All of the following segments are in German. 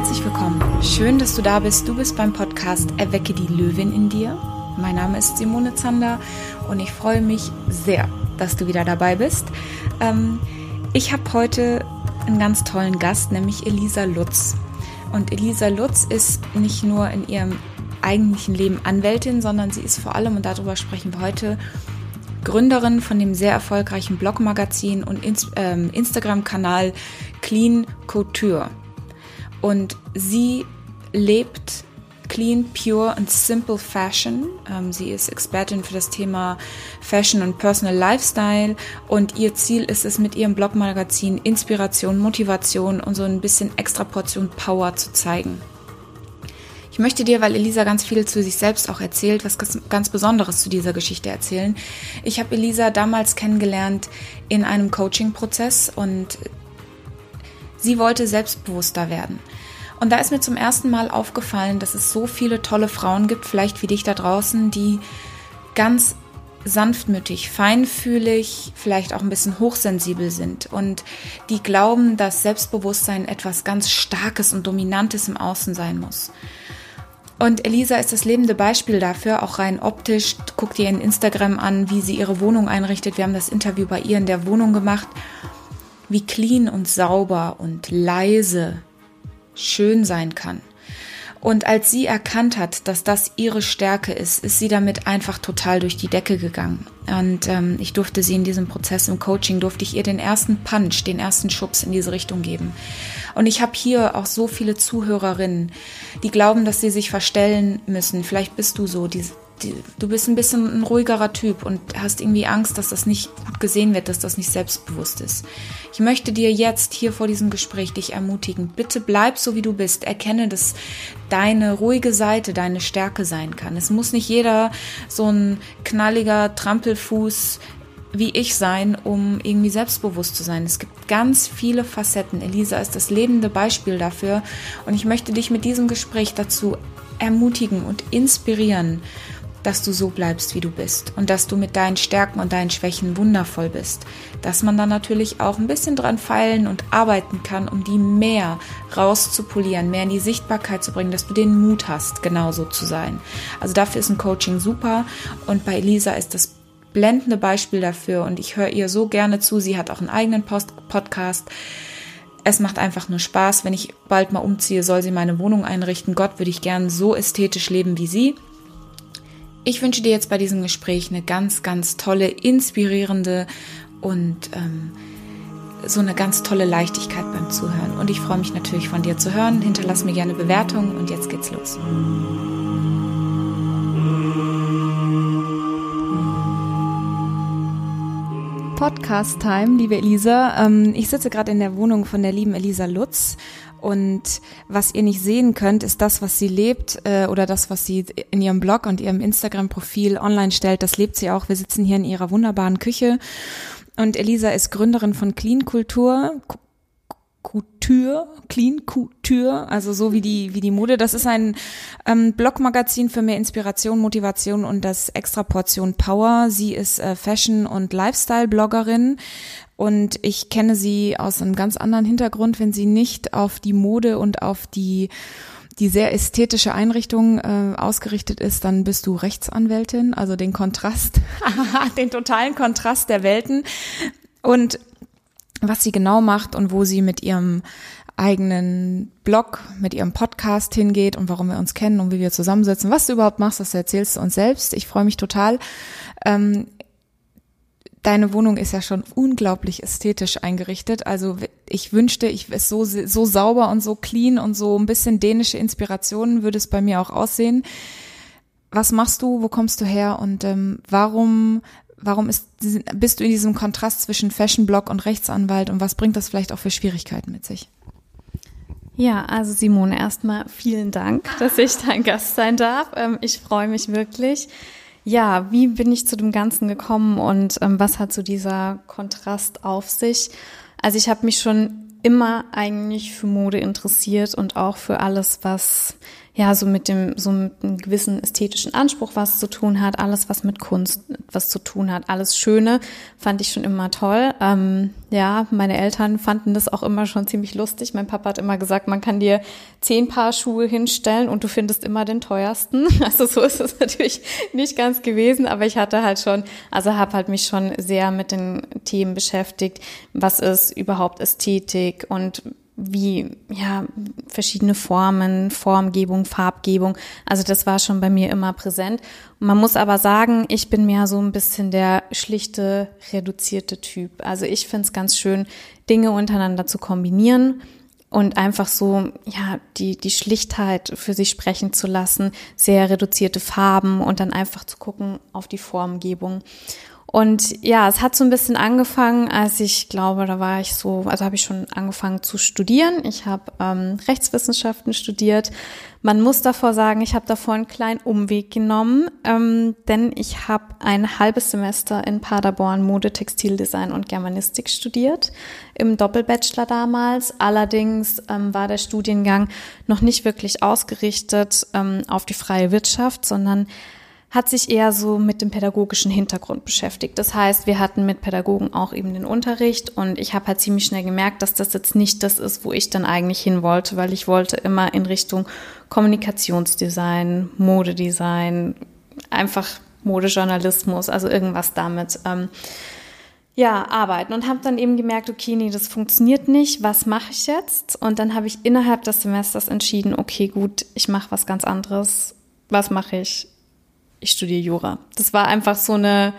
Herzlich willkommen. Schön, dass du da bist. Du bist beim Podcast Erwecke die Löwin in dir. Mein Name ist Simone Zander und ich freue mich sehr, dass du wieder dabei bist. Ähm, ich habe heute einen ganz tollen Gast, nämlich Elisa Lutz. Und Elisa Lutz ist nicht nur in ihrem eigentlichen Leben Anwältin, sondern sie ist vor allem, und darüber sprechen wir heute, Gründerin von dem sehr erfolgreichen Blogmagazin und ähm, Instagram-Kanal Clean Couture. Und sie lebt clean, pure und simple Fashion. Ähm, sie ist Expertin für das Thema Fashion und Personal Lifestyle und ihr Ziel ist es, mit ihrem Blogmagazin Inspiration, Motivation und so ein bisschen extra Portion Power zu zeigen. Ich möchte dir, weil Elisa ganz viel zu sich selbst auch erzählt, was ganz Besonderes zu dieser Geschichte erzählen. Ich habe Elisa damals kennengelernt in einem Coaching-Prozess und Sie wollte selbstbewusster werden. Und da ist mir zum ersten Mal aufgefallen, dass es so viele tolle Frauen gibt, vielleicht wie dich da draußen, die ganz sanftmütig, feinfühlig, vielleicht auch ein bisschen hochsensibel sind und die glauben, dass Selbstbewusstsein etwas ganz Starkes und Dominantes im Außen sein muss. Und Elisa ist das lebende Beispiel dafür, auch rein optisch. Guck dir in Instagram an, wie sie ihre Wohnung einrichtet. Wir haben das Interview bei ihr in der Wohnung gemacht wie clean und sauber und leise schön sein kann. Und als sie erkannt hat, dass das ihre Stärke ist, ist sie damit einfach total durch die Decke gegangen. Und ähm, ich durfte sie in diesem Prozess im Coaching, durfte ich ihr den ersten Punch, den ersten Schubs in diese Richtung geben. Und ich habe hier auch so viele Zuhörerinnen, die glauben, dass sie sich verstellen müssen. Vielleicht bist du so, die, du bist ein bisschen ein ruhigerer Typ und hast irgendwie Angst, dass das nicht gut gesehen wird, dass das nicht selbstbewusst ist. Ich möchte dir jetzt hier vor diesem Gespräch dich ermutigen. Bitte bleib so, wie du bist. Erkenne, dass deine ruhige Seite deine Stärke sein kann. Es muss nicht jeder so ein knalliger Trampelfuß wie ich sein, um irgendwie selbstbewusst zu sein. Es gibt ganz viele Facetten. Elisa ist das lebende Beispiel dafür und ich möchte dich mit diesem Gespräch dazu ermutigen und inspirieren dass du so bleibst, wie du bist und dass du mit deinen Stärken und deinen Schwächen wundervoll bist. Dass man dann natürlich auch ein bisschen dran feilen und arbeiten kann, um die mehr rauszupolieren, mehr in die Sichtbarkeit zu bringen, dass du den Mut hast, genauso zu sein. Also dafür ist ein Coaching super und bei Elisa ist das blendende Beispiel dafür und ich höre ihr so gerne zu. Sie hat auch einen eigenen Post Podcast. Es macht einfach nur Spaß. Wenn ich bald mal umziehe, soll sie meine Wohnung einrichten. Gott würde ich gern so ästhetisch leben wie sie. Ich wünsche dir jetzt bei diesem Gespräch eine ganz, ganz tolle, inspirierende und ähm, so eine ganz tolle Leichtigkeit beim Zuhören. Und ich freue mich natürlich von dir zu hören. Hinterlass mir gerne Bewertungen und jetzt geht's los. Podcast Time, liebe Elisa. Ähm, ich sitze gerade in der Wohnung von der lieben Elisa Lutz und was ihr nicht sehen könnt, ist das, was sie lebt äh, oder das, was sie in ihrem Blog und ihrem Instagram-Profil online stellt. Das lebt sie auch. Wir sitzen hier in ihrer wunderbaren Küche. Und Elisa ist Gründerin von Clean Kultur. Couture, Clean Couture, also so wie die wie die Mode. Das ist ein ähm, Blogmagazin für mehr Inspiration, Motivation und das extra Portion Power. Sie ist äh, Fashion und Lifestyle Bloggerin und ich kenne sie aus einem ganz anderen Hintergrund, wenn sie nicht auf die Mode und auf die die sehr ästhetische Einrichtung äh, ausgerichtet ist, dann bist du Rechtsanwältin, also den Kontrast, den totalen Kontrast der Welten. Und was sie genau macht und wo sie mit ihrem eigenen Blog, mit ihrem Podcast hingeht und warum wir uns kennen und wie wir zusammensitzen. Was du überhaupt machst, das erzählst du uns selbst. Ich freue mich total. Ähm, deine Wohnung ist ja schon unglaublich ästhetisch eingerichtet. Also ich wünschte, ich es so so sauber und so clean und so ein bisschen dänische Inspirationen würde es bei mir auch aussehen. Was machst du? Wo kommst du her? Und ähm, warum warum ist bist du in diesem Kontrast zwischen Fashion Blog und Rechtsanwalt und was bringt das vielleicht auch für Schwierigkeiten mit sich? Ja, also Simone, erstmal vielen Dank, dass ich dein Gast sein darf. Ähm, ich freue mich wirklich. Ja, wie bin ich zu dem Ganzen gekommen und ähm, was hat so dieser Kontrast auf sich? Also ich habe mich schon immer eigentlich für Mode interessiert und auch für alles, was ja, so mit dem, so mit einem gewissen ästhetischen Anspruch was zu tun hat, alles, was mit Kunst was zu tun hat, alles Schöne, fand ich schon immer toll. Ähm, ja, meine Eltern fanden das auch immer schon ziemlich lustig. Mein Papa hat immer gesagt, man kann dir zehn Paar Schuhe hinstellen und du findest immer den teuersten. Also so ist es natürlich nicht ganz gewesen, aber ich hatte halt schon, also habe halt mich schon sehr mit den Themen beschäftigt. Was ist überhaupt Ästhetik und wie ja verschiedene Formen, Formgebung, Farbgebung. Also das war schon bei mir immer präsent. Man muss aber sagen, ich bin mehr so ein bisschen der schlichte, reduzierte Typ. Also ich finde es ganz schön, Dinge untereinander zu kombinieren und einfach so ja die die Schlichtheit für sich sprechen zu lassen, sehr reduzierte Farben und dann einfach zu gucken auf die Formgebung. Und ja, es hat so ein bisschen angefangen, als ich glaube, da war ich so, also habe ich schon angefangen zu studieren. Ich habe ähm, Rechtswissenschaften studiert. Man muss davor sagen, ich habe davor einen kleinen Umweg genommen, ähm, denn ich habe ein halbes Semester in Paderborn Mode, Textildesign und Germanistik studiert, im Doppelbachelor damals. Allerdings ähm, war der Studiengang noch nicht wirklich ausgerichtet ähm, auf die freie Wirtschaft, sondern hat sich eher so mit dem pädagogischen Hintergrund beschäftigt. Das heißt, wir hatten mit Pädagogen auch eben den Unterricht und ich habe halt ziemlich schnell gemerkt, dass das jetzt nicht das ist, wo ich dann eigentlich hin wollte, weil ich wollte immer in Richtung Kommunikationsdesign, Modedesign, einfach Modejournalismus, also irgendwas damit. Ähm, ja, arbeiten und habe dann eben gemerkt, okay, nee, das funktioniert nicht. Was mache ich jetzt? Und dann habe ich innerhalb des Semesters entschieden, okay, gut, ich mache was ganz anderes. Was mache ich? Ich studiere Jura. Das war einfach so eine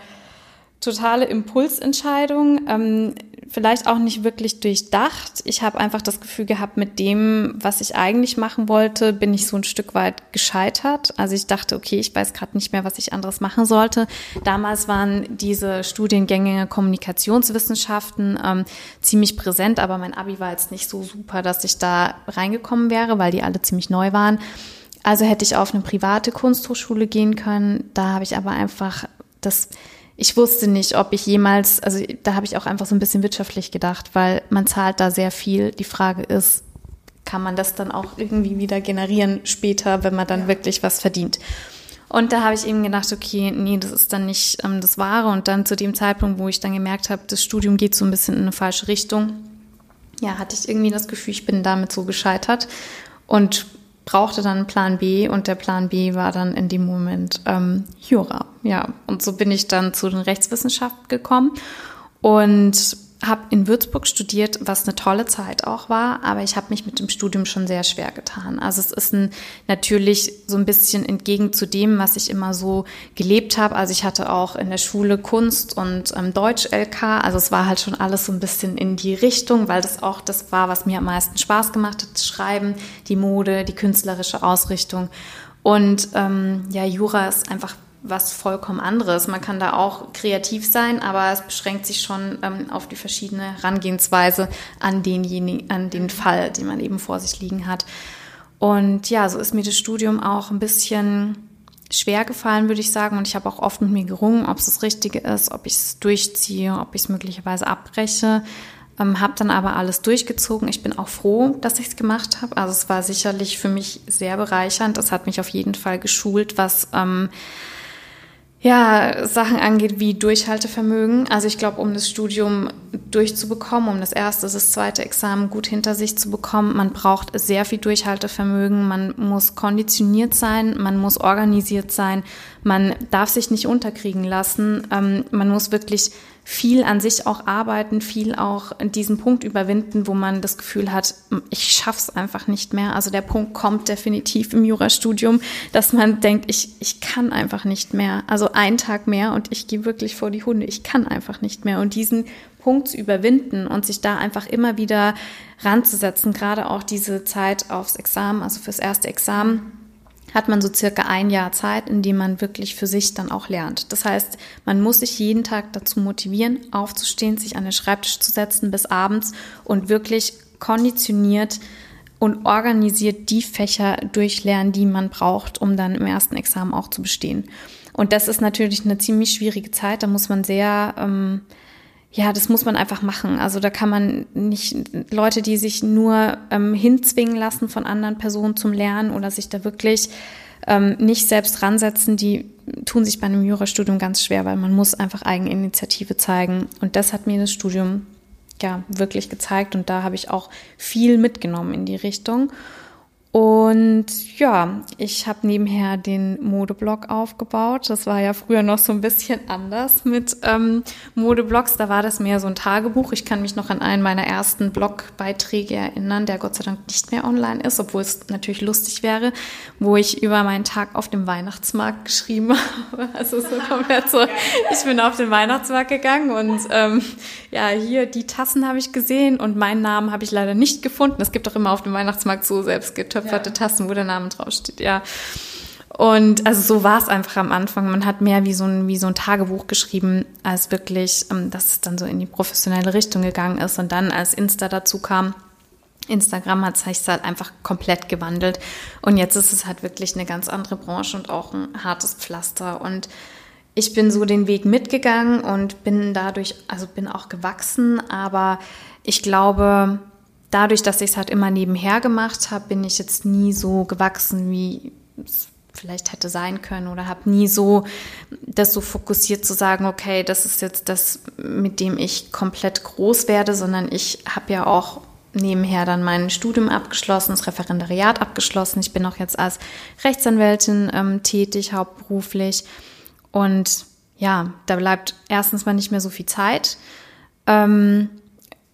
totale Impulsentscheidung, ähm, vielleicht auch nicht wirklich durchdacht. Ich habe einfach das Gefühl gehabt, mit dem, was ich eigentlich machen wollte, bin ich so ein Stück weit gescheitert. Also ich dachte, okay, ich weiß gerade nicht mehr, was ich anderes machen sollte. Damals waren diese Studiengänge Kommunikationswissenschaften ähm, ziemlich präsent, aber mein Abi war jetzt nicht so super, dass ich da reingekommen wäre, weil die alle ziemlich neu waren. Also hätte ich auf eine private Kunsthochschule gehen können. Da habe ich aber einfach das, ich wusste nicht, ob ich jemals, also da habe ich auch einfach so ein bisschen wirtschaftlich gedacht, weil man zahlt da sehr viel. Die Frage ist, kann man das dann auch irgendwie wieder generieren später, wenn man dann ja. wirklich was verdient? Und da habe ich eben gedacht, okay, nee, das ist dann nicht ähm, das Wahre. Und dann zu dem Zeitpunkt, wo ich dann gemerkt habe, das Studium geht so ein bisschen in eine falsche Richtung, ja, hatte ich irgendwie das Gefühl, ich bin damit so gescheitert. Und brauchte dann Plan B und der Plan B war dann in dem Moment ähm, Jura. Ja, und so bin ich dann zu den Rechtswissenschaften gekommen und habe in Würzburg studiert, was eine tolle Zeit auch war, aber ich habe mich mit dem Studium schon sehr schwer getan. Also es ist ein, natürlich so ein bisschen entgegen zu dem, was ich immer so gelebt habe. Also ich hatte auch in der Schule Kunst und ähm, Deutsch-LK, also es war halt schon alles so ein bisschen in die Richtung, weil das auch das war, was mir am meisten Spaß gemacht hat, das Schreiben, die Mode, die künstlerische Ausrichtung. Und ähm, ja, Jura ist einfach was vollkommen anderes. Man kann da auch kreativ sein, aber es beschränkt sich schon ähm, auf die verschiedene Herangehensweise an denjenigen, an den Fall, den man eben vor sich liegen hat. Und ja, so ist mir das Studium auch ein bisschen schwer gefallen, würde ich sagen. Und ich habe auch oft mit mir gerungen, ob es das Richtige ist, ob ich es durchziehe, ob ich es möglicherweise abbreche. Ähm, habe dann aber alles durchgezogen. Ich bin auch froh, dass ich es gemacht habe. Also es war sicherlich für mich sehr bereichernd. Es hat mich auf jeden Fall geschult, was ähm, ja, Sachen angeht wie Durchhaltevermögen. Also ich glaube, um das Studium durchzubekommen, um das erste, das zweite Examen gut hinter sich zu bekommen, man braucht sehr viel Durchhaltevermögen, man muss konditioniert sein, man muss organisiert sein, man darf sich nicht unterkriegen lassen, ähm, man muss wirklich viel an sich auch arbeiten, viel auch diesen Punkt überwinden, wo man das Gefühl hat, ich schaff's einfach nicht mehr. Also der Punkt kommt definitiv im Jurastudium, dass man denkt, ich, ich kann einfach nicht mehr. Also ein Tag mehr und ich gehe wirklich vor die Hunde. Ich kann einfach nicht mehr. Und diesen Punkt zu überwinden und sich da einfach immer wieder ranzusetzen, gerade auch diese Zeit aufs Examen, also fürs erste Examen, hat man so circa ein Jahr Zeit, in dem man wirklich für sich dann auch lernt. Das heißt, man muss sich jeden Tag dazu motivieren, aufzustehen, sich an den Schreibtisch zu setzen bis abends und wirklich konditioniert und organisiert die Fächer durchlernen, die man braucht, um dann im ersten Examen auch zu bestehen. Und das ist natürlich eine ziemlich schwierige Zeit. Da muss man sehr ähm, ja, das muss man einfach machen. Also da kann man nicht Leute, die sich nur ähm, hinzwingen lassen von anderen Personen zum Lernen oder sich da wirklich ähm, nicht selbst ransetzen, die tun sich bei einem Jurastudium ganz schwer, weil man muss einfach Eigeninitiative zeigen. Und das hat mir das Studium ja wirklich gezeigt und da habe ich auch viel mitgenommen in die Richtung. Und ja, ich habe nebenher den Modeblog aufgebaut. Das war ja früher noch so ein bisschen anders mit ähm, Modeblogs. Da war das mehr so ein Tagebuch. Ich kann mich noch an einen meiner ersten Blogbeiträge erinnern, der Gott sei Dank nicht mehr online ist, obwohl es natürlich lustig wäre, wo ich über meinen Tag auf dem Weihnachtsmarkt geschrieben habe. Also so komplett so, ich bin auf den Weihnachtsmarkt gegangen und ähm, ja, hier die Tassen habe ich gesehen und meinen Namen habe ich leider nicht gefunden. Es gibt doch immer auf dem Weihnachtsmarkt so selbst getöpfert getöpferte ja. Tassen, wo der Name draufsteht, ja. Und also so war es einfach am Anfang. Man hat mehr wie so ein, wie so ein Tagebuch geschrieben, als wirklich, ähm, dass es dann so in die professionelle Richtung gegangen ist. Und dann, als Insta dazu kam, Instagram hat sich halt einfach komplett gewandelt. Und jetzt ist es halt wirklich eine ganz andere Branche und auch ein hartes Pflaster. Und ich bin so den Weg mitgegangen und bin dadurch, also bin auch gewachsen. Aber ich glaube, dadurch, dass ich es halt immer nebenher gemacht habe, bin ich jetzt nie so gewachsen, wie es vielleicht hätte sein können oder habe nie so das so fokussiert zu sagen, okay, das ist jetzt das, mit dem ich komplett groß werde, sondern ich habe ja auch nebenher dann mein Studium abgeschlossen, das Referendariat abgeschlossen. Ich bin auch jetzt als Rechtsanwältin ähm, tätig, hauptberuflich. Und ja, da bleibt erstens mal nicht mehr so viel Zeit. Ähm,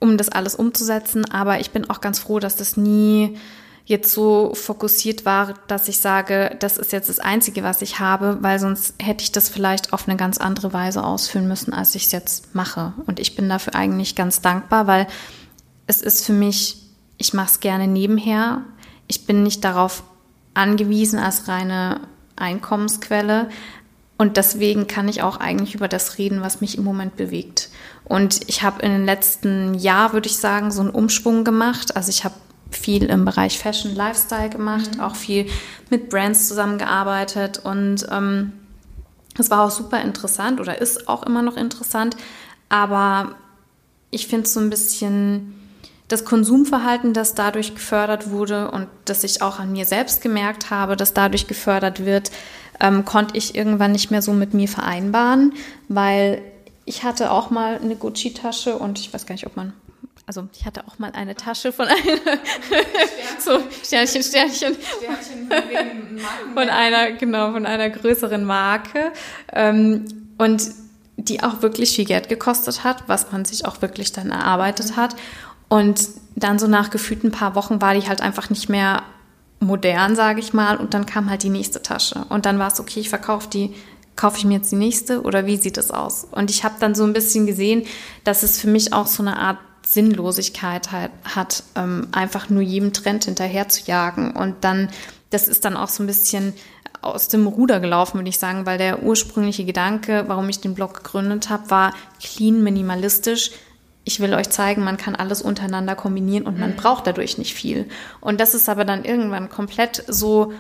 um das alles umzusetzen. Aber ich bin auch ganz froh, dass das nie jetzt so fokussiert war, dass ich sage, das ist jetzt das Einzige, was ich habe, weil sonst hätte ich das vielleicht auf eine ganz andere Weise ausführen müssen, als ich es jetzt mache. Und ich bin dafür eigentlich ganz dankbar, weil es ist für mich, ich mache es gerne nebenher. Ich bin nicht darauf angewiesen als reine Einkommensquelle. Und deswegen kann ich auch eigentlich über das reden, was mich im Moment bewegt. Und ich habe in den letzten Jahr, würde ich sagen, so einen Umschwung gemacht. Also ich habe viel im Bereich Fashion, Lifestyle gemacht, mhm. auch viel mit Brands zusammengearbeitet und ähm, es war auch super interessant oder ist auch immer noch interessant. Aber ich finde es so ein bisschen das Konsumverhalten, das dadurch gefördert wurde und das ich auch an mir selbst gemerkt habe, dass dadurch gefördert wird, ähm, konnte ich irgendwann nicht mehr so mit mir vereinbaren, weil ich hatte auch mal eine Gucci-Tasche und ich weiß gar nicht, ob man also ich hatte auch mal eine Tasche von einer so Sternchen, Sternchen, Sternchen von einer genau von einer größeren Marke. Ähm, und die auch wirklich viel Geld gekostet hat, was man sich auch wirklich dann erarbeitet hat. Und dann so nach gefühlt ein paar Wochen war die halt einfach nicht mehr modern, sage ich mal, und dann kam halt die nächste Tasche und dann war es okay, ich verkaufe die kaufe ich mir jetzt die nächste oder wie sieht es aus? Und ich habe dann so ein bisschen gesehen, dass es für mich auch so eine Art Sinnlosigkeit halt hat, ähm, einfach nur jedem Trend hinterher zu jagen. Und dann, das ist dann auch so ein bisschen aus dem Ruder gelaufen, würde ich sagen, weil der ursprüngliche Gedanke, warum ich den Blog gegründet habe, war clean, minimalistisch. Ich will euch zeigen, man kann alles untereinander kombinieren und man mhm. braucht dadurch nicht viel. Und das ist aber dann irgendwann komplett so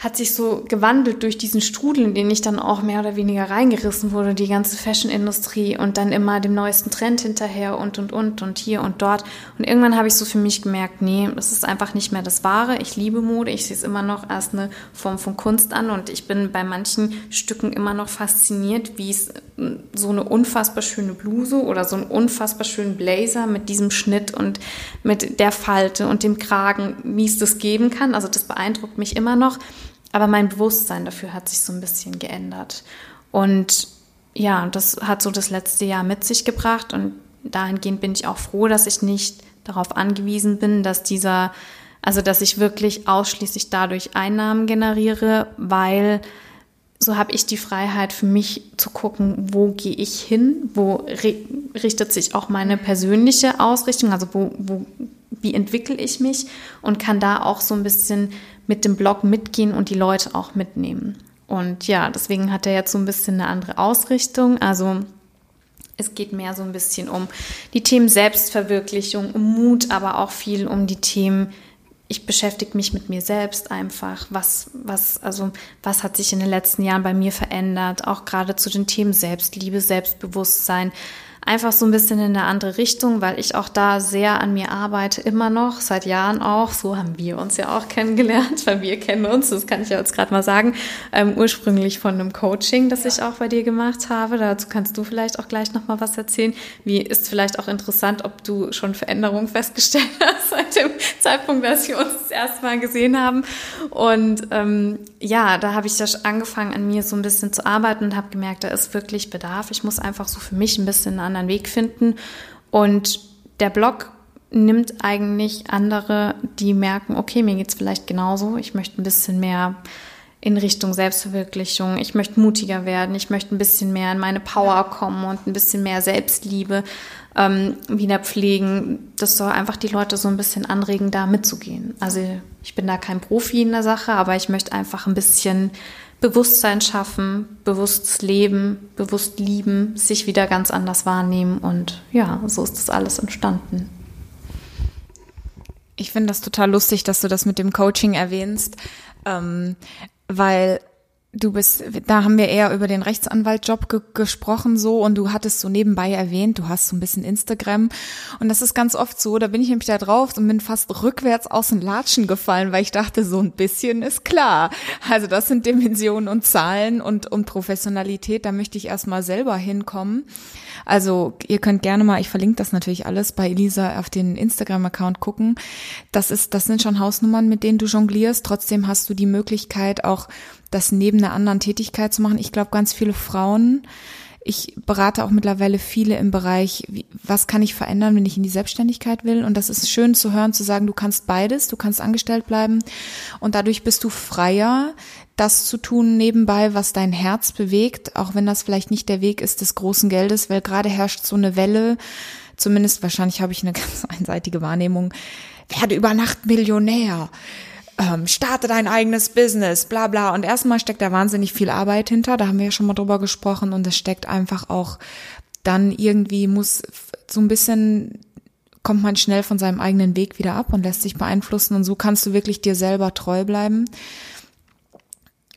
hat sich so gewandelt durch diesen Strudel, in den ich dann auch mehr oder weniger reingerissen wurde, die ganze Fashion-Industrie und dann immer dem neuesten Trend hinterher und und und und hier und dort. Und irgendwann habe ich so für mich gemerkt, nee, das ist einfach nicht mehr das Wahre. Ich liebe Mode, ich sehe es immer noch als eine Form von Kunst an und ich bin bei manchen Stücken immer noch fasziniert, wie es so eine unfassbar schöne Bluse oder so einen unfassbar schönen Blazer mit diesem Schnitt und mit der Falte und dem Kragen, wie es das geben kann. Also das beeindruckt mich immer noch. Aber mein Bewusstsein dafür hat sich so ein bisschen geändert. Und ja, das hat so das letzte Jahr mit sich gebracht. Und dahingehend bin ich auch froh, dass ich nicht darauf angewiesen bin, dass dieser, also dass ich wirklich ausschließlich dadurch Einnahmen generiere, weil so habe ich die Freiheit für mich zu gucken, wo gehe ich hin, wo richtet sich auch meine persönliche Ausrichtung, also wo, wo wie entwickle ich mich und kann da auch so ein bisschen mit dem Blog mitgehen und die Leute auch mitnehmen. Und ja, deswegen hat er jetzt so ein bisschen eine andere Ausrichtung. Also es geht mehr so ein bisschen um die Themen Selbstverwirklichung, um Mut, aber auch viel um die Themen, ich beschäftige mich mit mir selbst einfach. Was, was, also, was hat sich in den letzten Jahren bei mir verändert? Auch gerade zu den Themen Selbstliebe, Selbstbewusstsein. Einfach so ein bisschen in eine andere Richtung, weil ich auch da sehr an mir arbeite, immer noch, seit Jahren auch. So haben wir uns ja auch kennengelernt, weil wir kennen uns, das kann ich ja jetzt gerade mal sagen, ähm, ursprünglich von einem Coaching, das ja. ich auch bei dir gemacht habe. Dazu kannst du vielleicht auch gleich nochmal was erzählen. Wie ist vielleicht auch interessant, ob du schon Veränderungen festgestellt hast seit dem Zeitpunkt, dass wir uns das erste Mal gesehen haben. Und ähm, ja, da habe ich ja angefangen, an mir so ein bisschen zu arbeiten und habe gemerkt, da ist wirklich Bedarf. Ich muss einfach so für mich ein bisschen einen anderen Weg finden. Und der Blog nimmt eigentlich andere, die merken, okay, mir geht es vielleicht genauso. Ich möchte ein bisschen mehr in Richtung Selbstverwirklichung. Ich möchte mutiger werden. Ich möchte ein bisschen mehr in meine Power kommen und ein bisschen mehr Selbstliebe ähm, wieder pflegen. Das soll einfach die Leute so ein bisschen anregen, da mitzugehen. Also ich bin da kein Profi in der Sache, aber ich möchte einfach ein bisschen Bewusstsein schaffen, bewusst leben, bewusst lieben, sich wieder ganz anders wahrnehmen und ja, so ist das alles entstanden. Ich finde das total lustig, dass du das mit dem Coaching erwähnst, ähm, weil Du bist, da haben wir eher über den Rechtsanwaltjob ge gesprochen so und du hattest so nebenbei erwähnt, du hast so ein bisschen Instagram und das ist ganz oft so, da bin ich nämlich da drauf und bin fast rückwärts aus den Latschen gefallen, weil ich dachte, so ein bisschen ist klar. Also das sind Dimensionen und Zahlen und, und Professionalität, da möchte ich erstmal selber hinkommen. Also ihr könnt gerne mal, ich verlinke das natürlich alles bei Elisa auf den Instagram-Account gucken. Das ist, das sind schon Hausnummern, mit denen du jonglierst. Trotzdem hast du die Möglichkeit auch, das neben einer anderen Tätigkeit zu machen. Ich glaube, ganz viele Frauen, ich berate auch mittlerweile viele im Bereich, wie, was kann ich verändern, wenn ich in die Selbstständigkeit will. Und das ist schön zu hören, zu sagen, du kannst beides, du kannst angestellt bleiben und dadurch bist du freier, das zu tun nebenbei, was dein Herz bewegt, auch wenn das vielleicht nicht der Weg ist des großen Geldes, weil gerade herrscht so eine Welle, zumindest wahrscheinlich habe ich eine ganz einseitige Wahrnehmung, werde über Nacht Millionär. Ähm, starte dein eigenes Business, bla bla. Und erstmal steckt da wahnsinnig viel Arbeit hinter, da haben wir ja schon mal drüber gesprochen. Und es steckt einfach auch dann irgendwie muss so ein bisschen kommt man schnell von seinem eigenen Weg wieder ab und lässt sich beeinflussen. Und so kannst du wirklich dir selber treu bleiben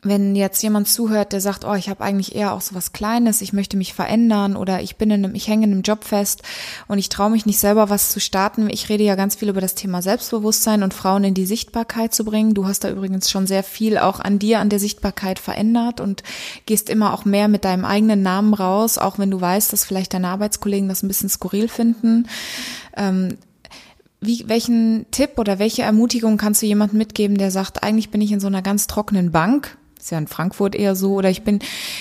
wenn jetzt jemand zuhört, der sagt, oh, ich habe eigentlich eher auch so was Kleines, ich möchte mich verändern oder ich bin in einem, ich hänge in einem Job fest und ich traue mich nicht selber was zu starten. Ich rede ja ganz viel über das Thema Selbstbewusstsein und Frauen in die Sichtbarkeit zu bringen. Du hast da übrigens schon sehr viel auch an dir, an der Sichtbarkeit verändert und gehst immer auch mehr mit deinem eigenen Namen raus, auch wenn du weißt, dass vielleicht deine Arbeitskollegen das ein bisschen skurril finden. Ähm, wie, welchen Tipp oder welche Ermutigung kannst du jemandem mitgeben, der sagt, eigentlich bin ich in so einer ganz trockenen Bank, ist ja in Frankfurt eher so. Oder ich bin,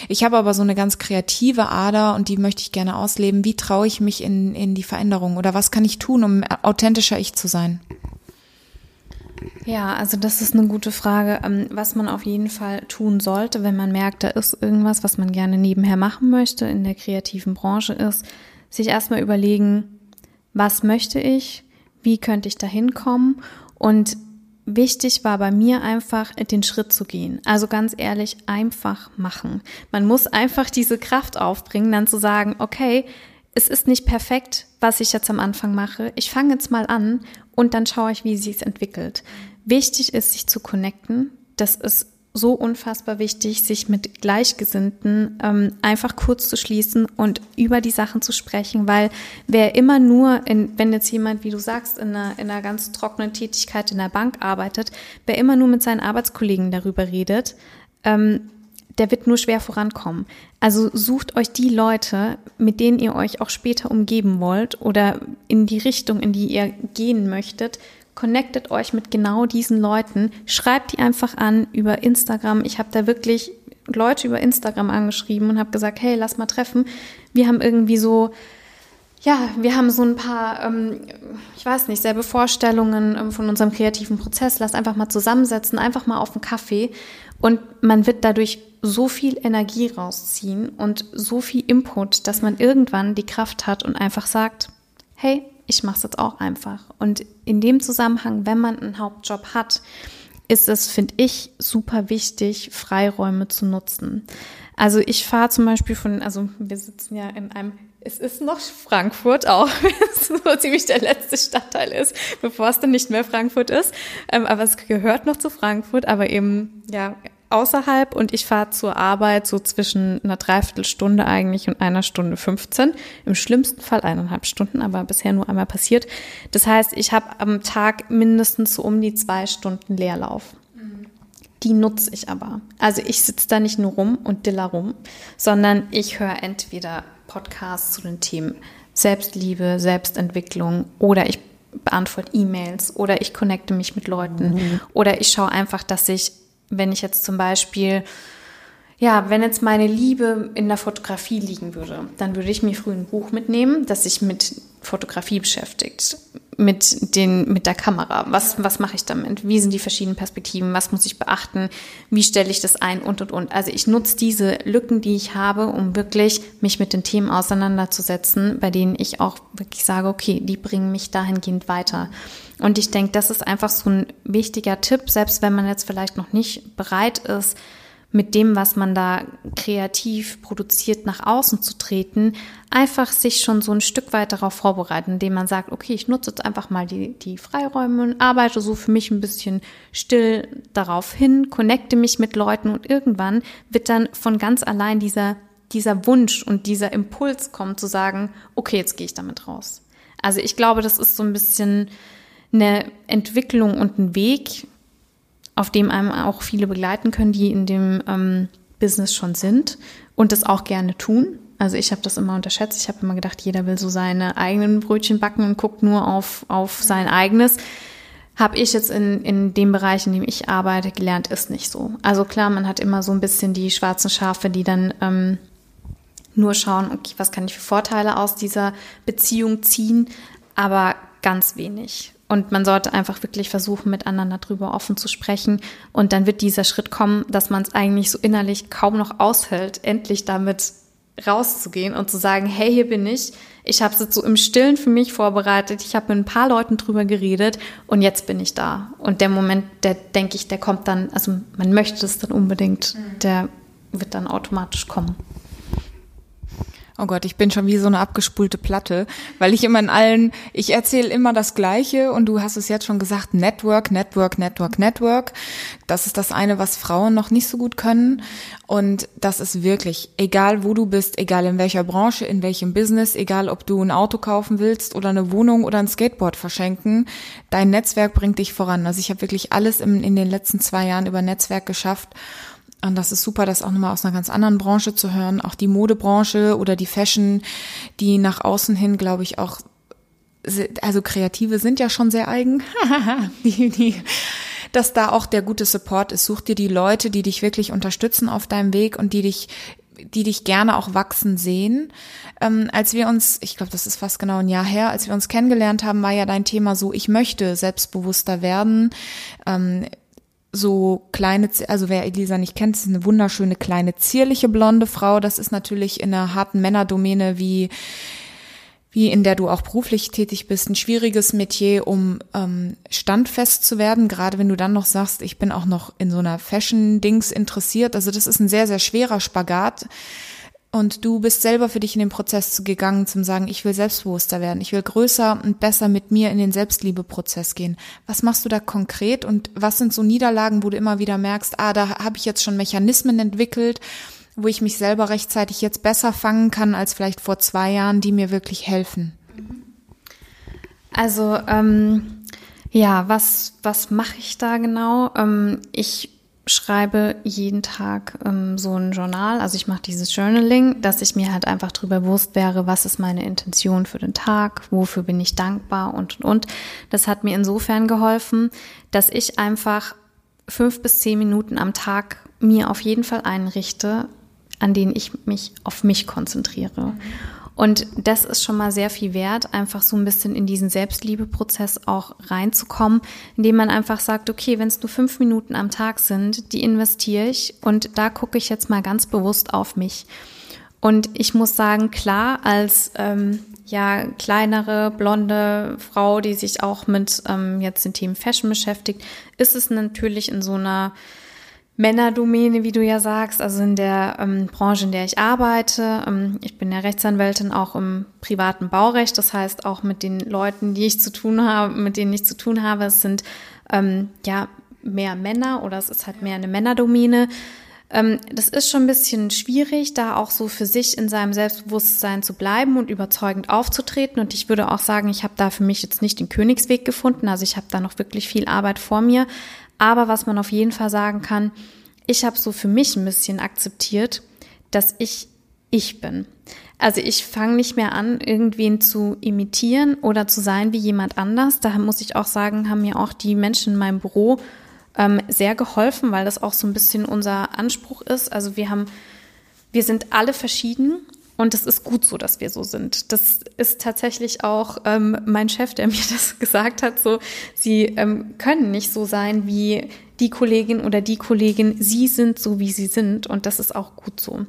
ich habe aber so eine ganz kreative Ader und die möchte ich gerne ausleben. Wie traue ich mich in, in die Veränderung? Oder was kann ich tun, um authentischer ich zu sein? Ja, also das ist eine gute Frage. Ähm, was man auf jeden Fall tun sollte, wenn man merkt, da ist irgendwas, was man gerne nebenher machen möchte, in der kreativen Branche ist, sich erstmal überlegen, was möchte ich, wie könnte ich da hinkommen und wichtig war bei mir einfach, den Schritt zu gehen. Also ganz ehrlich, einfach machen. Man muss einfach diese Kraft aufbringen, dann zu sagen, okay, es ist nicht perfekt, was ich jetzt am Anfang mache. Ich fange jetzt mal an und dann schaue ich, wie sich es entwickelt. Wichtig ist, sich zu connecten. Das ist so unfassbar wichtig, sich mit Gleichgesinnten ähm, einfach kurz zu schließen und über die Sachen zu sprechen, weil wer immer nur, in, wenn jetzt jemand, wie du sagst, in einer, in einer ganz trockenen Tätigkeit in der Bank arbeitet, wer immer nur mit seinen Arbeitskollegen darüber redet, ähm, der wird nur schwer vorankommen. Also sucht euch die Leute, mit denen ihr euch auch später umgeben wollt oder in die Richtung, in die ihr gehen möchtet connectet euch mit genau diesen Leuten, schreibt die einfach an über Instagram. Ich habe da wirklich Leute über Instagram angeschrieben und habe gesagt, hey, lass mal treffen. Wir haben irgendwie so, ja, wir haben so ein paar, ähm, ich weiß nicht, selbe Vorstellungen ähm, von unserem kreativen Prozess. Lass einfach mal zusammensetzen, einfach mal auf einen Kaffee. Und man wird dadurch so viel Energie rausziehen und so viel Input, dass man irgendwann die Kraft hat und einfach sagt, hey, ich mache es jetzt auch einfach. Und in dem Zusammenhang, wenn man einen Hauptjob hat, ist es, finde ich, super wichtig, Freiräume zu nutzen. Also ich fahre zum Beispiel von, also wir sitzen ja in einem, es ist noch Frankfurt, auch wenn es so ziemlich der letzte Stadtteil ist, bevor es dann nicht mehr Frankfurt ist. Ähm, aber es gehört noch zu Frankfurt, aber eben, ja, außerhalb und ich fahre zur Arbeit so zwischen einer Dreiviertelstunde eigentlich und einer Stunde 15. Im schlimmsten Fall eineinhalb Stunden, aber bisher nur einmal passiert. Das heißt, ich habe am Tag mindestens so um die zwei Stunden Leerlauf. Die nutze ich aber. Also ich sitze da nicht nur rum und diller rum, sondern ich höre entweder Podcasts zu den Themen Selbstliebe, Selbstentwicklung oder ich beantworte E-Mails oder ich connecte mich mit Leuten mhm. oder ich schaue einfach, dass ich, wenn ich jetzt zum Beispiel ja, wenn jetzt meine Liebe in der Fotografie liegen würde, dann würde ich mir früh ein Buch mitnehmen, das sich mit Fotografie beschäftigt, mit, den, mit der Kamera. Was, was mache ich damit? Wie sind die verschiedenen Perspektiven? Was muss ich beachten? Wie stelle ich das ein? Und, und, und. Also ich nutze diese Lücken, die ich habe, um wirklich mich mit den Themen auseinanderzusetzen, bei denen ich auch wirklich sage, okay, die bringen mich dahingehend weiter. Und ich denke, das ist einfach so ein wichtiger Tipp, selbst wenn man jetzt vielleicht noch nicht bereit ist, mit dem, was man da kreativ produziert, nach außen zu treten, einfach sich schon so ein Stück weit darauf vorbereiten, indem man sagt, okay, ich nutze jetzt einfach mal die, die Freiräume und arbeite so für mich ein bisschen still darauf hin, connecte mich mit Leuten und irgendwann wird dann von ganz allein dieser, dieser Wunsch und dieser Impuls kommen zu sagen, okay, jetzt gehe ich damit raus. Also ich glaube, das ist so ein bisschen eine Entwicklung und ein Weg, auf dem einem auch viele begleiten können, die in dem ähm, Business schon sind und das auch gerne tun. Also ich habe das immer unterschätzt. Ich habe immer gedacht, jeder will so seine eigenen Brötchen backen und guckt nur auf, auf sein eigenes. Habe ich jetzt in, in dem Bereich, in dem ich arbeite, gelernt, ist nicht so. Also klar, man hat immer so ein bisschen die schwarzen Schafe, die dann ähm, nur schauen, okay, was kann ich für Vorteile aus dieser Beziehung ziehen, aber ganz wenig. Und man sollte einfach wirklich versuchen, miteinander darüber offen zu sprechen. Und dann wird dieser Schritt kommen, dass man es eigentlich so innerlich kaum noch aushält, endlich damit rauszugehen und zu sagen, hey, hier bin ich. Ich habe es jetzt so im Stillen für mich vorbereitet. Ich habe mit ein paar Leuten drüber geredet und jetzt bin ich da. Und der Moment, der denke ich, der kommt dann, also man möchte es dann unbedingt, mhm. der wird dann automatisch kommen. Oh Gott, ich bin schon wie so eine abgespulte Platte, weil ich immer in allen, ich erzähle immer das Gleiche und du hast es jetzt schon gesagt, Network, Network, Network, Network. Das ist das eine, was Frauen noch nicht so gut können. Und das ist wirklich, egal wo du bist, egal in welcher Branche, in welchem Business, egal ob du ein Auto kaufen willst oder eine Wohnung oder ein Skateboard verschenken, dein Netzwerk bringt dich voran. Also ich habe wirklich alles in, in den letzten zwei Jahren über Netzwerk geschafft. Und das ist super, das auch nochmal aus einer ganz anderen Branche zu hören. Auch die Modebranche oder die Fashion, die nach außen hin, glaube ich, auch, also Kreative sind ja schon sehr eigen. die, die, dass da auch der gute Support ist. Such dir die Leute, die dich wirklich unterstützen auf deinem Weg und die dich die dich gerne auch wachsen sehen. Ähm, als wir uns, ich glaube, das ist fast genau ein Jahr her, als wir uns kennengelernt haben, war ja dein Thema so, ich möchte selbstbewusster werden. Ähm, so kleine, also wer Elisa nicht kennt, ist eine wunderschöne kleine zierliche blonde Frau. Das ist natürlich in einer harten Männerdomäne wie wie in der du auch beruflich tätig bist, ein schwieriges Metier, um ähm, standfest zu werden. Gerade wenn du dann noch sagst, ich bin auch noch in so einer Fashion-Dings interessiert. Also das ist ein sehr, sehr schwerer Spagat. Und du bist selber für dich in den Prozess gegangen, zum sagen, ich will selbstbewusster werden, ich will größer und besser mit mir in den Selbstliebeprozess gehen. Was machst du da konkret und was sind so Niederlagen, wo du immer wieder merkst, ah, da habe ich jetzt schon Mechanismen entwickelt, wo ich mich selber rechtzeitig jetzt besser fangen kann als vielleicht vor zwei Jahren, die mir wirklich helfen? Also ähm, ja, was was mache ich da genau? Ähm, ich schreibe jeden Tag ähm, so ein Journal, also ich mache dieses Journaling, dass ich mir halt einfach darüber bewusst wäre, was ist meine Intention für den Tag, wofür bin ich dankbar und und und. Das hat mir insofern geholfen, dass ich einfach fünf bis zehn Minuten am Tag mir auf jeden Fall einrichte, an denen ich mich auf mich konzentriere. Mhm. Und das ist schon mal sehr viel wert, einfach so ein bisschen in diesen Selbstliebeprozess auch reinzukommen, indem man einfach sagt, okay, wenn es nur fünf Minuten am Tag sind, die investiere ich und da gucke ich jetzt mal ganz bewusst auf mich. Und ich muss sagen, klar, als ähm, ja kleinere blonde Frau, die sich auch mit ähm, jetzt den Themen Fashion beschäftigt, ist es natürlich in so einer Männerdomäne, wie du ja sagst, also in der ähm, Branche, in der ich arbeite. Ähm, ich bin ja Rechtsanwältin auch im privaten Baurecht, das heißt auch mit den Leuten, die ich zu tun habe, mit denen ich zu tun habe, es sind ähm, ja mehr Männer oder es ist halt mehr eine Männerdomäne. Ähm, das ist schon ein bisschen schwierig, da auch so für sich in seinem Selbstbewusstsein zu bleiben und überzeugend aufzutreten. Und ich würde auch sagen, ich habe da für mich jetzt nicht den Königsweg gefunden. Also ich habe da noch wirklich viel Arbeit vor mir. Aber was man auf jeden Fall sagen kann, ich habe so für mich ein bisschen akzeptiert, dass ich ich bin. Also ich fange nicht mehr an, irgendwen zu imitieren oder zu sein wie jemand anders. Da muss ich auch sagen, haben mir auch die Menschen in meinem Büro ähm, sehr geholfen, weil das auch so ein bisschen unser Anspruch ist. Also wir haben, wir sind alle verschieden und es ist gut so, dass wir so sind. Das ist tatsächlich auch ähm, mein Chef, der mir das gesagt hat. So, sie ähm, können nicht so sein wie die Kollegin oder die Kollegin. Sie sind so, wie sie sind und das ist auch gut so.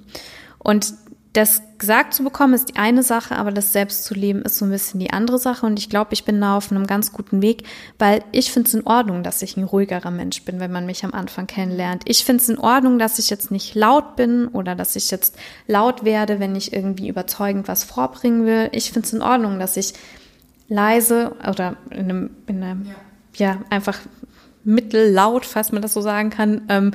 Und das gesagt zu bekommen ist die eine Sache, aber das selbst zu leben ist so ein bisschen die andere Sache. Und ich glaube, ich bin da auf einem ganz guten Weg, weil ich finde es in Ordnung, dass ich ein ruhigerer Mensch bin, wenn man mich am Anfang kennenlernt. Ich finde es in Ordnung, dass ich jetzt nicht laut bin oder dass ich jetzt laut werde, wenn ich irgendwie überzeugend was vorbringen will. Ich finde es in Ordnung, dass ich leise oder in einem, in einem ja. ja, einfach mittellaut, falls man das so sagen kann, ähm,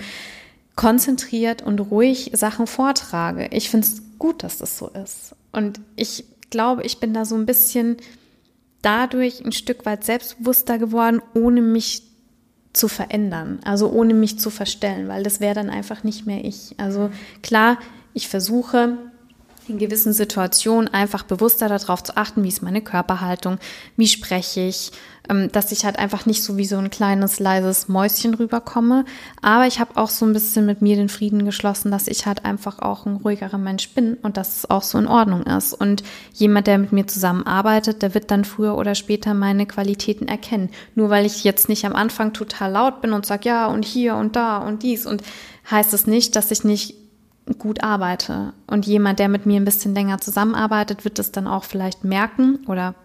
konzentriert und ruhig Sachen vortrage. Ich finde es gut, dass das so ist. Und ich glaube, ich bin da so ein bisschen dadurch ein Stück weit selbstbewusster geworden, ohne mich zu verändern, also ohne mich zu verstellen, weil das wäre dann einfach nicht mehr ich. Also klar, ich versuche in gewissen Situationen einfach bewusster darauf zu achten, wie ist meine Körperhaltung, wie spreche ich, ähm, dass ich halt einfach nicht so wie so ein kleines, leises Mäuschen rüberkomme. Aber ich habe auch so ein bisschen mit mir den Frieden geschlossen, dass ich halt einfach auch ein ruhigerer Mensch bin und dass es auch so in Ordnung ist. Und jemand, der mit mir zusammenarbeitet, der wird dann früher oder später meine Qualitäten erkennen. Nur weil ich jetzt nicht am Anfang total laut bin und sage, ja, und hier und da und dies und heißt es nicht, dass ich nicht gut arbeite. Und jemand, der mit mir ein bisschen länger zusammenarbeitet, wird es dann auch vielleicht merken oder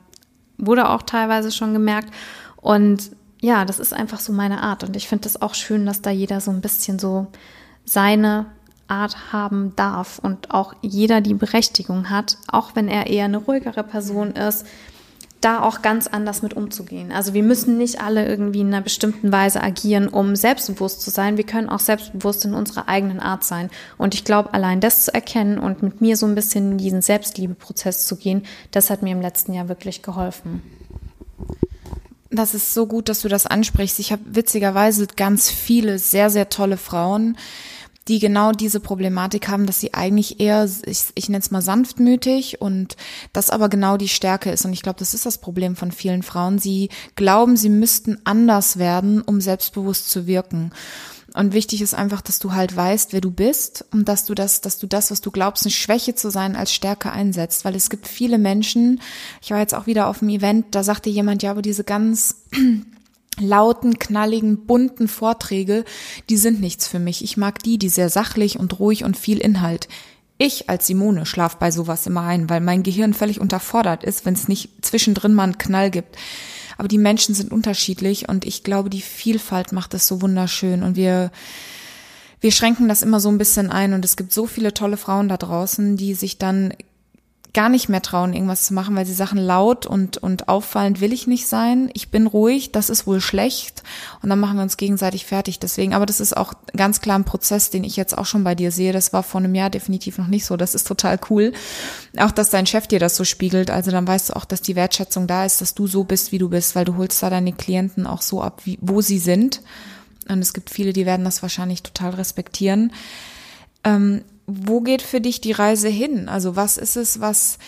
wurde auch teilweise schon gemerkt. Und ja, das ist einfach so meine Art. Und ich finde es auch schön, dass da jeder so ein bisschen so seine Art haben darf und auch jeder die Berechtigung hat, auch wenn er eher eine ruhigere Person ist, da auch ganz anders mit umzugehen. Also wir müssen nicht alle irgendwie in einer bestimmten Weise agieren, um selbstbewusst zu sein. Wir können auch selbstbewusst in unserer eigenen Art sein. Und ich glaube, allein das zu erkennen und mit mir so ein bisschen in diesen Selbstliebeprozess zu gehen, das hat mir im letzten Jahr wirklich geholfen. Das ist so gut, dass du das ansprichst. Ich habe witzigerweise ganz viele sehr, sehr tolle Frauen, die genau diese Problematik haben, dass sie eigentlich eher, ich, ich nenne es mal sanftmütig und das aber genau die Stärke ist. Und ich glaube, das ist das Problem von vielen Frauen. Sie glauben, sie müssten anders werden, um selbstbewusst zu wirken. Und wichtig ist einfach, dass du halt weißt, wer du bist und dass du das, dass du das, was du glaubst, eine Schwäche zu sein, als Stärke einsetzt. Weil es gibt viele Menschen, ich war jetzt auch wieder auf einem Event, da sagte jemand, ja, aber diese ganz lauten, knalligen, bunten Vorträge, die sind nichts für mich. Ich mag die, die sehr sachlich und ruhig und viel Inhalt. Ich als Simone schlaf bei sowas immer ein, weil mein Gehirn völlig unterfordert ist, wenn es nicht zwischendrin mal einen Knall gibt. Aber die Menschen sind unterschiedlich und ich glaube, die Vielfalt macht es so wunderschön und wir wir schränken das immer so ein bisschen ein und es gibt so viele tolle Frauen da draußen, die sich dann gar nicht mehr trauen, irgendwas zu machen, weil sie Sachen laut und, und auffallend will ich nicht sein. Ich bin ruhig, das ist wohl schlecht. Und dann machen wir uns gegenseitig fertig. Deswegen, aber das ist auch ganz klar ein Prozess, den ich jetzt auch schon bei dir sehe. Das war vor einem Jahr definitiv noch nicht so. Das ist total cool. Auch, dass dein Chef dir das so spiegelt. Also dann weißt du auch, dass die Wertschätzung da ist, dass du so bist, wie du bist, weil du holst da deine Klienten auch so ab, wie, wo sie sind. Und es gibt viele, die werden das wahrscheinlich total respektieren. Ähm, wo geht für dich die Reise hin? Also was ist es, was,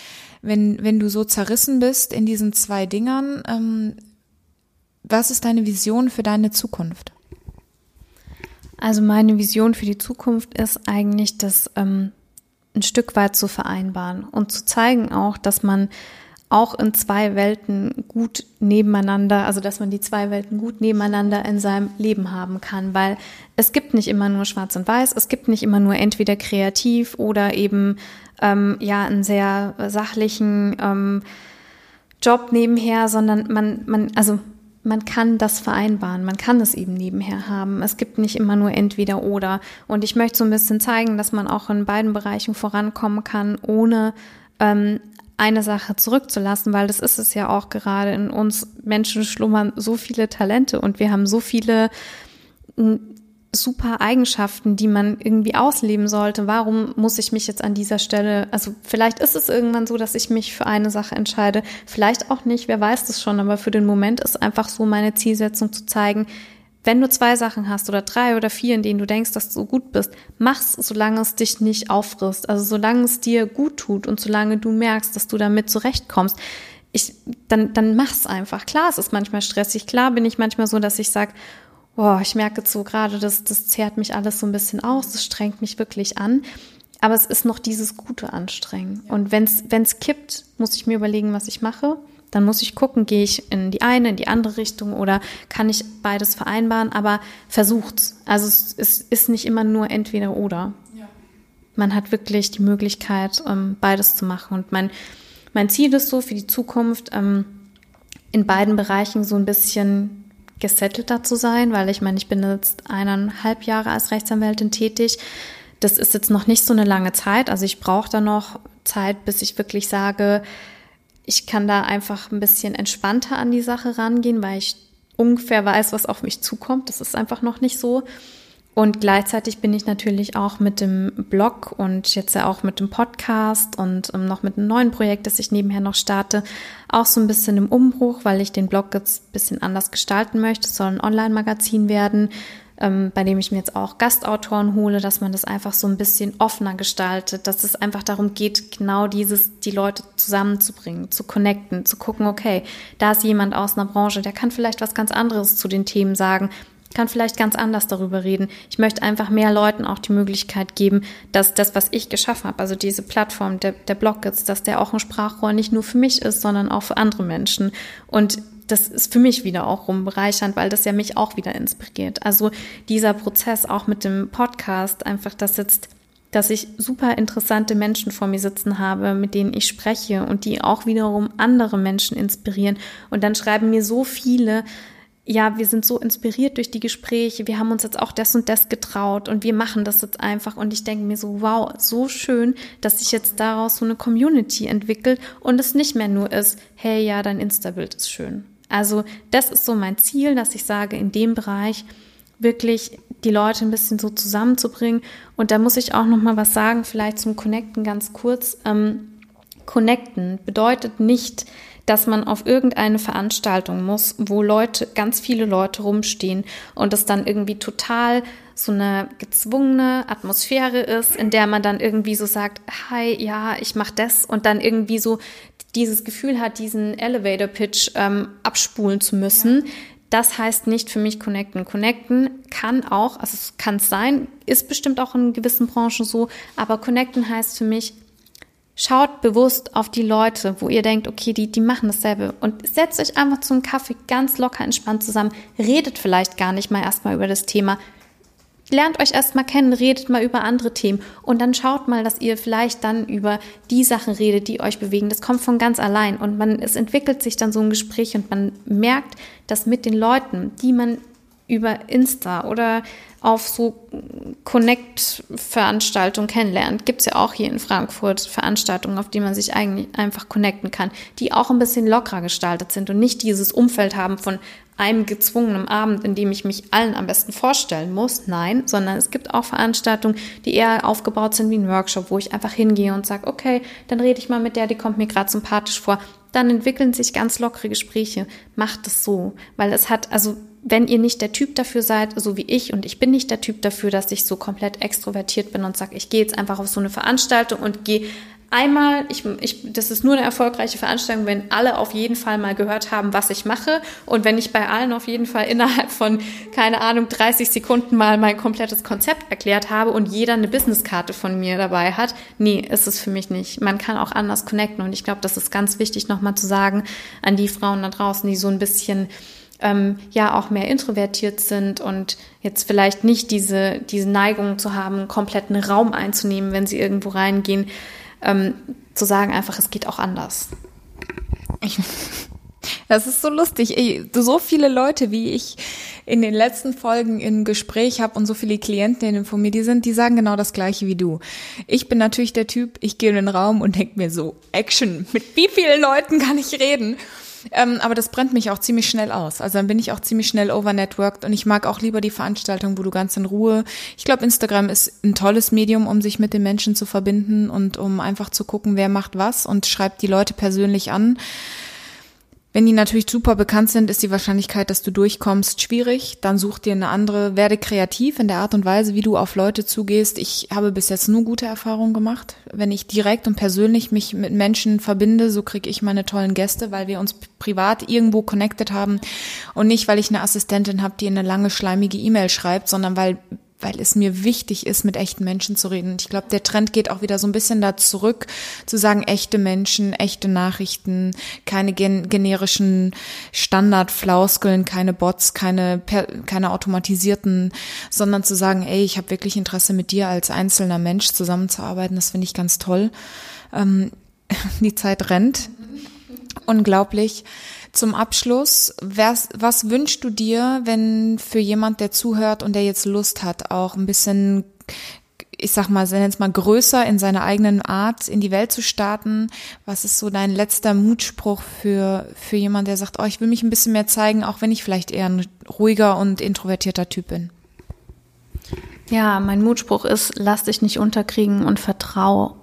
wenn, wenn du so zerrissen bist in diesen zwei Dingern, ähm, was ist deine Vision für deine Zukunft? Also meine Vision für die Zukunft ist eigentlich, das ähm, ein Stück weit zu vereinbaren und zu zeigen auch, dass man auch in zwei Welten gut nebeneinander, also dass man die zwei Welten gut nebeneinander in seinem Leben haben kann, weil es gibt nicht immer nur Schwarz und Weiß, es gibt nicht immer nur entweder kreativ oder eben ähm, ja einen sehr sachlichen ähm, Job nebenher, sondern man, man, also man kann das vereinbaren, man kann es eben nebenher haben. Es gibt nicht immer nur entweder oder. Und ich möchte so ein bisschen zeigen, dass man auch in beiden Bereichen vorankommen kann, ohne ähm, eine Sache zurückzulassen, weil das ist es ja auch gerade in uns Menschen schlummern so viele Talente und wir haben so viele super Eigenschaften, die man irgendwie ausleben sollte. Warum muss ich mich jetzt an dieser Stelle, also vielleicht ist es irgendwann so, dass ich mich für eine Sache entscheide, vielleicht auch nicht, wer weiß das schon, aber für den Moment ist einfach so meine Zielsetzung zu zeigen, wenn du zwei Sachen hast oder drei oder vier, in denen du denkst, dass du gut bist, mach's, solange es dich nicht auffrisst. Also solange es dir gut tut und solange du merkst, dass du damit zurechtkommst. Ich, dann, dann mach's einfach. Klar, es ist manchmal stressig. Klar bin ich manchmal so, dass ich sag, boah, ich merke so gerade, das, das zehrt mich alles so ein bisschen aus, das strengt mich wirklich an. Aber es ist noch dieses gute Anstrengen. Und wenn es kippt, muss ich mir überlegen, was ich mache. Dann muss ich gucken, gehe ich in die eine, in die andere Richtung oder kann ich beides vereinbaren, aber versucht's. Also es, es ist nicht immer nur entweder oder. Ja. Man hat wirklich die Möglichkeit, ähm, beides zu machen. Und mein, mein Ziel ist so für die Zukunft, ähm, in beiden Bereichen so ein bisschen gesettelter zu sein, weil ich meine, ich bin jetzt eineinhalb Jahre als Rechtsanwältin tätig. Das ist jetzt noch nicht so eine lange Zeit. Also ich brauche da noch Zeit, bis ich wirklich sage, ich kann da einfach ein bisschen entspannter an die Sache rangehen, weil ich ungefähr weiß, was auf mich zukommt. Das ist einfach noch nicht so. Und gleichzeitig bin ich natürlich auch mit dem Blog und jetzt ja auch mit dem Podcast und ähm, noch mit einem neuen Projekt, das ich nebenher noch starte, auch so ein bisschen im Umbruch, weil ich den Blog jetzt ein bisschen anders gestalten möchte. Es soll ein Online-Magazin werden, ähm, bei dem ich mir jetzt auch Gastautoren hole, dass man das einfach so ein bisschen offener gestaltet, dass es einfach darum geht, genau dieses, die Leute zusammenzubringen, zu connecten, zu gucken, okay, da ist jemand aus einer Branche, der kann vielleicht was ganz anderes zu den Themen sagen, kann vielleicht ganz anders darüber reden. Ich möchte einfach mehr Leuten auch die Möglichkeit geben, dass das, was ich geschaffen habe, also diese Plattform, der, der Blog jetzt, dass der auch ein Sprachrohr nicht nur für mich ist, sondern auch für andere Menschen. Und das ist für mich wieder auch rumbereichernd, weil das ja mich auch wieder inspiriert. Also dieser Prozess auch mit dem Podcast, einfach das jetzt dass ich super interessante Menschen vor mir sitzen habe, mit denen ich spreche und die auch wiederum andere Menschen inspirieren. Und dann schreiben mir so viele ja, wir sind so inspiriert durch die Gespräche, wir haben uns jetzt auch das und das getraut und wir machen das jetzt einfach. Und ich denke mir so, wow, so schön, dass sich jetzt daraus so eine Community entwickelt und es nicht mehr nur ist, hey, ja, dein Insta-Bild ist schön. Also das ist so mein Ziel, dass ich sage, in dem Bereich wirklich die Leute ein bisschen so zusammenzubringen. Und da muss ich auch noch mal was sagen, vielleicht zum Connecten ganz kurz. Ähm, Connecten bedeutet nicht, dass man auf irgendeine Veranstaltung muss, wo Leute, ganz viele Leute rumstehen und es dann irgendwie total so eine gezwungene Atmosphäre ist, in der man dann irgendwie so sagt, hi, ja, ich mach das und dann irgendwie so dieses Gefühl hat, diesen Elevator Pitch ähm, abspulen zu müssen. Das heißt nicht für mich connecten. Connecten kann auch, also es kann es sein, ist bestimmt auch in gewissen Branchen so, aber connecten heißt für mich Schaut bewusst auf die Leute, wo ihr denkt, okay, die, die machen dasselbe und setzt euch einfach zum Kaffee ganz locker entspannt zusammen. Redet vielleicht gar nicht mal erstmal über das Thema. Lernt euch erstmal kennen, redet mal über andere Themen und dann schaut mal, dass ihr vielleicht dann über die Sachen redet, die euch bewegen. Das kommt von ganz allein und man, es entwickelt sich dann so ein Gespräch und man merkt, dass mit den Leuten, die man über Insta oder auf so Connect-Veranstaltungen kennenlernt. Gibt es ja auch hier in Frankfurt Veranstaltungen, auf die man sich eigentlich einfach connecten kann, die auch ein bisschen lockerer gestaltet sind und nicht dieses Umfeld haben von einem gezwungenen Abend, in dem ich mich allen am besten vorstellen muss. Nein, sondern es gibt auch Veranstaltungen, die eher aufgebaut sind wie ein Workshop, wo ich einfach hingehe und sage, okay, dann rede ich mal mit der, die kommt mir gerade sympathisch vor. Dann entwickeln sich ganz lockere Gespräche. Macht es so, weil es hat, also wenn ihr nicht der Typ dafür seid, so wie ich, und ich bin nicht der Typ dafür, dass ich so komplett extrovertiert bin und sage, ich gehe jetzt einfach auf so eine Veranstaltung und gehe einmal, ich, ich, das ist nur eine erfolgreiche Veranstaltung, wenn alle auf jeden Fall mal gehört haben, was ich mache und wenn ich bei allen auf jeden Fall innerhalb von, keine Ahnung, 30 Sekunden mal mein komplettes Konzept erklärt habe und jeder eine Businesskarte von mir dabei hat. Nee, ist es für mich nicht. Man kann auch anders connecten und ich glaube, das ist ganz wichtig nochmal zu sagen an die Frauen da draußen, die so ein bisschen ähm, ja auch mehr introvertiert sind und jetzt vielleicht nicht diese, diese Neigung zu haben, kompletten Raum einzunehmen, wenn sie irgendwo reingehen, ähm, zu sagen einfach, es geht auch anders. Ich, das ist so lustig. So viele Leute, wie ich in den letzten Folgen im Gespräch habe und so viele Klientinnen von mir, die sind, die sagen genau das gleiche wie du. Ich bin natürlich der Typ, ich gehe in den Raum und denke mir so, Action, mit wie vielen Leuten kann ich reden? Ähm, aber das brennt mich auch ziemlich schnell aus. Also dann bin ich auch ziemlich schnell overnetworked und ich mag auch lieber die Veranstaltung, wo du ganz in Ruhe. Ich glaube, Instagram ist ein tolles Medium, um sich mit den Menschen zu verbinden und um einfach zu gucken, wer macht was und schreibt die Leute persönlich an. Wenn die natürlich super bekannt sind, ist die Wahrscheinlichkeit, dass du durchkommst, schwierig. Dann such dir eine andere, werde kreativ in der Art und Weise, wie du auf Leute zugehst. Ich habe bis jetzt nur gute Erfahrungen gemacht. Wenn ich direkt und persönlich mich mit Menschen verbinde, so kriege ich meine tollen Gäste, weil wir uns privat irgendwo connected haben und nicht, weil ich eine Assistentin habe, die eine lange schleimige E-Mail schreibt, sondern weil weil es mir wichtig ist, mit echten Menschen zu reden. Ich glaube, der Trend geht auch wieder so ein bisschen da zurück, zu sagen, echte Menschen, echte Nachrichten, keine gen generischen Standardflauskeln, keine Bots, keine, keine automatisierten, sondern zu sagen, ey, ich habe wirklich Interesse, mit dir als einzelner Mensch zusammenzuarbeiten. Das finde ich ganz toll. Ähm, die Zeit rennt. Unglaublich. Zum Abschluss, was, was wünschst du dir, wenn für jemand, der zuhört und der jetzt Lust hat, auch ein bisschen, ich sag mal, jetzt mal größer in seiner eigenen Art in die Welt zu starten? Was ist so dein letzter Mutspruch für, für jemand, der sagt, oh, ich will mich ein bisschen mehr zeigen, auch wenn ich vielleicht eher ein ruhiger und introvertierter Typ bin? Ja, mein Mutspruch ist, lass dich nicht unterkriegen und vertrau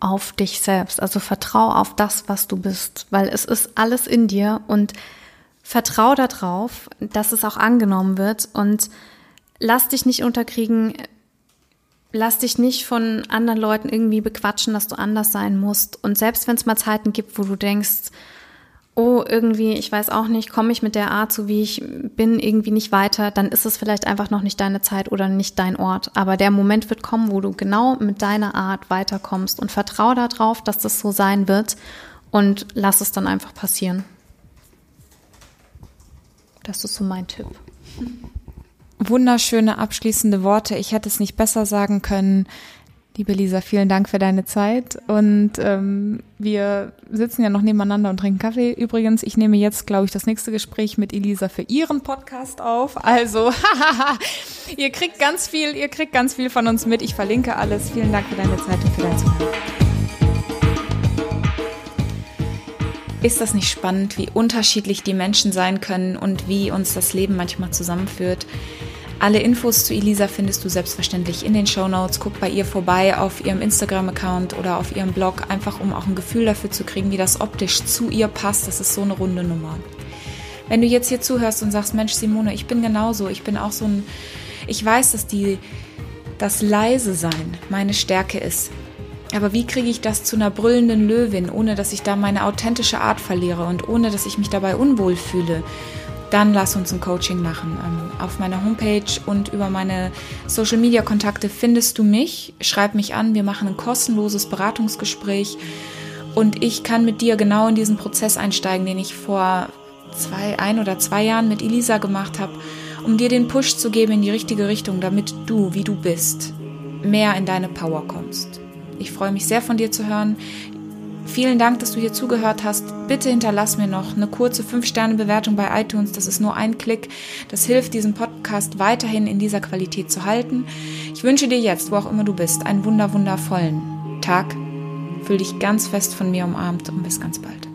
auf dich selbst. Also vertrau auf das, was du bist, weil es ist alles in dir und vertrau darauf, dass es auch angenommen wird und lass dich nicht unterkriegen, lass dich nicht von anderen Leuten irgendwie bequatschen, dass du anders sein musst. Und selbst wenn es mal Zeiten gibt, wo du denkst, oh, irgendwie, ich weiß auch nicht, komme ich mit der Art, so wie ich bin, irgendwie nicht weiter, dann ist es vielleicht einfach noch nicht deine Zeit oder nicht dein Ort. Aber der Moment wird kommen, wo du genau mit deiner Art weiterkommst und vertraue darauf, dass das so sein wird und lass es dann einfach passieren. Das ist so mein Tipp. Wunderschöne abschließende Worte. Ich hätte es nicht besser sagen können. Liebe Lisa, vielen Dank für deine Zeit. Und ähm, wir sitzen ja noch nebeneinander und trinken Kaffee. Übrigens, ich nehme jetzt, glaube ich, das nächste Gespräch mit Elisa für ihren Podcast auf. Also, ihr kriegt ganz viel, ihr kriegt ganz viel von uns mit. Ich verlinke alles. Vielen Dank für deine Zeit und für dein Zuhören. Ist das nicht spannend, wie unterschiedlich die Menschen sein können und wie uns das Leben manchmal zusammenführt? Alle Infos zu Elisa findest du selbstverständlich in den Show Notes. Guck bei ihr vorbei auf ihrem Instagram-Account oder auf ihrem Blog, einfach um auch ein Gefühl dafür zu kriegen, wie das optisch zu ihr passt. Das ist so eine runde Nummer. Wenn du jetzt hier zuhörst und sagst, Mensch, Simone, ich bin genauso, ich bin auch so ein, ich weiß, dass die, das leise sein meine Stärke ist. Aber wie kriege ich das zu einer brüllenden Löwin, ohne dass ich da meine authentische Art verliere und ohne dass ich mich dabei unwohl fühle? Dann lass uns ein Coaching machen. Ähm, auf meiner Homepage und über meine Social Media Kontakte findest du mich. Schreib mich an. Wir machen ein kostenloses Beratungsgespräch und ich kann mit dir genau in diesen Prozess einsteigen, den ich vor zwei, ein oder zwei Jahren mit Elisa gemacht habe, um dir den Push zu geben in die richtige Richtung, damit du, wie du bist, mehr in deine Power kommst. Ich freue mich sehr von dir zu hören. Vielen Dank, dass du hier zugehört hast. Bitte hinterlass mir noch eine kurze 5-Sterne-Bewertung bei iTunes. Das ist nur ein Klick. Das hilft, diesen Podcast weiterhin in dieser Qualität zu halten. Ich wünsche dir jetzt, wo auch immer du bist, einen wunder wundervollen Tag. Fühl dich ganz fest von mir umarmt und bis ganz bald.